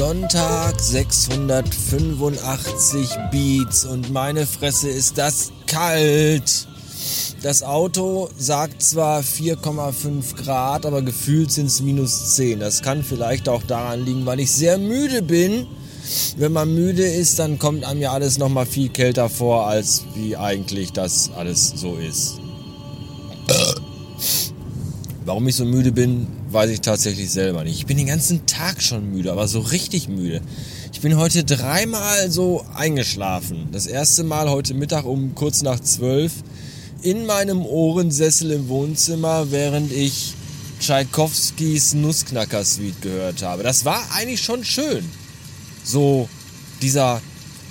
Sonntag 685 Beats und meine Fresse ist das kalt. Das Auto sagt zwar 4,5 Grad, aber gefühlt sind es minus 10. Das kann vielleicht auch daran liegen, weil ich sehr müde bin. Wenn man müde ist, dann kommt einem ja alles nochmal viel kälter vor, als wie eigentlich das alles so ist. Warum ich so müde bin, weiß ich tatsächlich selber nicht. Ich bin den ganzen Tag schon müde, aber so richtig müde. Ich bin heute dreimal so eingeschlafen. Das erste Mal heute Mittag um kurz nach zwölf in meinem Ohrensessel im Wohnzimmer, während ich Tschaikowskis Nussknacker-Suite gehört habe. Das war eigentlich schon schön. So dieser,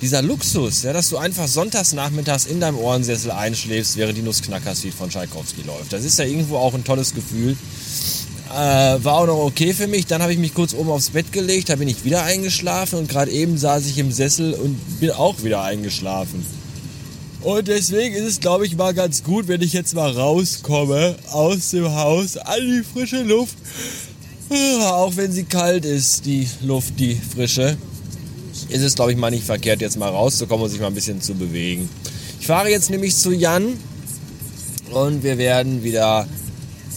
dieser Luxus, ja, dass du einfach sonntags nachmittags in deinem Ohrensessel einschläfst, während die Nussknacker-Suite von Tschaikowski läuft. Das ist ja irgendwo auch ein tolles Gefühl. Äh, war auch noch okay für mich. Dann habe ich mich kurz oben aufs Bett gelegt, da bin ich wieder eingeschlafen und gerade eben saß ich im Sessel und bin auch wieder eingeschlafen. Und deswegen ist es, glaube ich, mal ganz gut, wenn ich jetzt mal rauskomme aus dem Haus an die frische Luft. Auch wenn sie kalt ist, die Luft, die frische, ist es, glaube ich, mal nicht verkehrt, jetzt mal rauszukommen und sich mal ein bisschen zu bewegen. Ich fahre jetzt nämlich zu Jan und wir werden wieder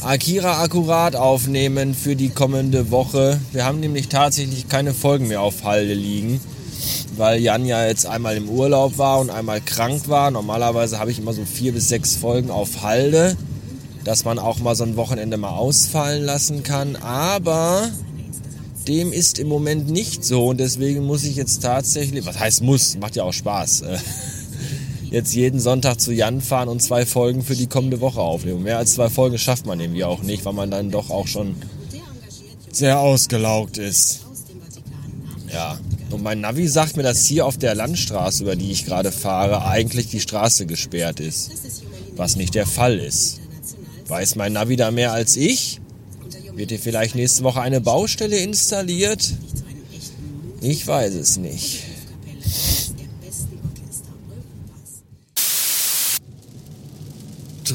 Akira akkurat aufnehmen für die kommende Woche. Wir haben nämlich tatsächlich keine Folgen mehr auf Halde liegen weil Jan ja jetzt einmal im Urlaub war und einmal krank war. Normalerweise habe ich immer so vier bis sechs Folgen auf Halde, dass man auch mal so ein Wochenende mal ausfallen lassen kann. Aber dem ist im Moment nicht so und deswegen muss ich jetzt tatsächlich, was heißt muss, macht ja auch Spaß, äh, jetzt jeden Sonntag zu Jan fahren und zwei Folgen für die kommende Woche aufnehmen. Mehr als zwei Folgen schafft man irgendwie auch nicht, weil man dann doch auch schon sehr ausgelaugt ist. Ja, und mein Navi sagt mir, dass hier auf der Landstraße, über die ich gerade fahre, eigentlich die Straße gesperrt ist. Was nicht der Fall ist. Weiß mein Navi da mehr als ich? Wird hier vielleicht nächste Woche eine Baustelle installiert? Ich weiß es nicht.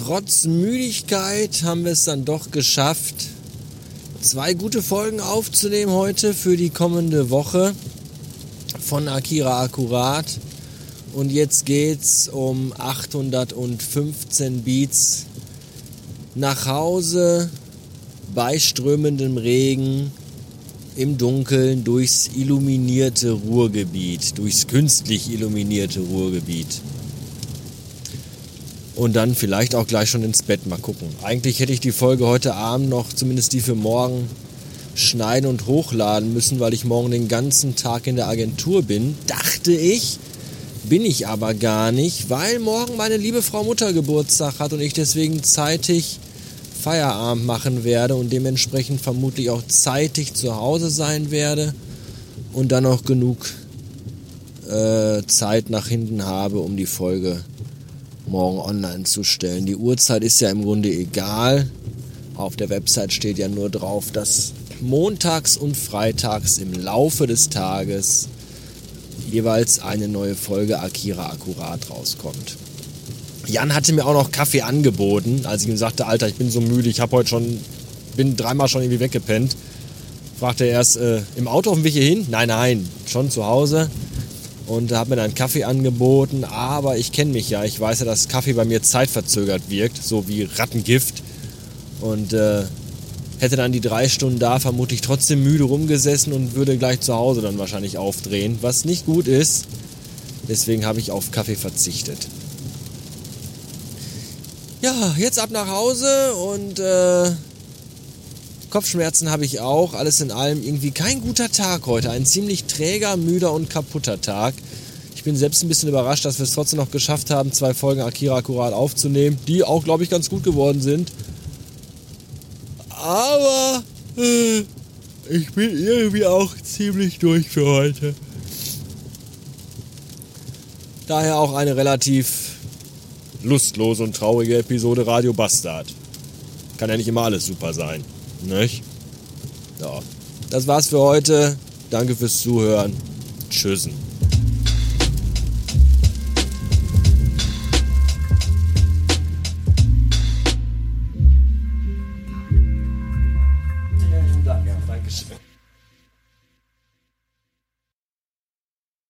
Trotz Müdigkeit haben wir es dann doch geschafft, zwei gute Folgen aufzunehmen heute für die kommende Woche von Akira Akkurat. Und jetzt geht's um 815 Beats nach Hause bei strömendem Regen im Dunkeln durchs illuminierte Ruhrgebiet, durchs künstlich illuminierte Ruhrgebiet. Und dann vielleicht auch gleich schon ins Bett mal gucken. Eigentlich hätte ich die Folge heute Abend noch, zumindest die für morgen, schneiden und hochladen müssen, weil ich morgen den ganzen Tag in der Agentur bin. Dachte ich, bin ich aber gar nicht, weil morgen meine liebe Frau Mutter Geburtstag hat und ich deswegen zeitig Feierabend machen werde und dementsprechend vermutlich auch zeitig zu Hause sein werde und dann auch genug äh, Zeit nach hinten habe, um die Folge morgen online zu stellen. Die Uhrzeit ist ja im Grunde egal. Auf der Website steht ja nur drauf, dass montags und freitags im Laufe des Tages jeweils eine neue Folge Akira Akkurat rauskommt. Jan hatte mir auch noch Kaffee angeboten, als ich ihm sagte, Alter, ich bin so müde, ich habe heute schon, bin dreimal schon irgendwie weggepennt. Fragte er erst, äh, im Auto auf dem Weg hier hin? Nein, nein, schon zu Hause. Und hat mir dann Kaffee angeboten, aber ich kenne mich ja, ich weiß ja, dass Kaffee bei mir zeitverzögert wirkt, so wie Rattengift. Und äh, hätte dann die drei Stunden da vermutlich trotzdem müde rumgesessen und würde gleich zu Hause dann wahrscheinlich aufdrehen, was nicht gut ist. Deswegen habe ich auf Kaffee verzichtet. Ja, jetzt ab nach Hause und äh, Kopfschmerzen habe ich auch. Alles in allem irgendwie kein guter Tag heute. Ein ziemlich träger, müder und kaputter Tag. Ich bin selbst ein bisschen überrascht, dass wir es trotzdem noch geschafft haben, zwei Folgen Akira akkurat aufzunehmen, die auch, glaube ich, ganz gut geworden sind. Aber äh, ich bin irgendwie auch ziemlich durch für heute. Daher auch eine relativ lustlose und traurige Episode Radio Bastard. Kann ja nicht immer alles super sein. Nicht? Ja. Das war's für heute. Danke fürs Zuhören. Tschüssen.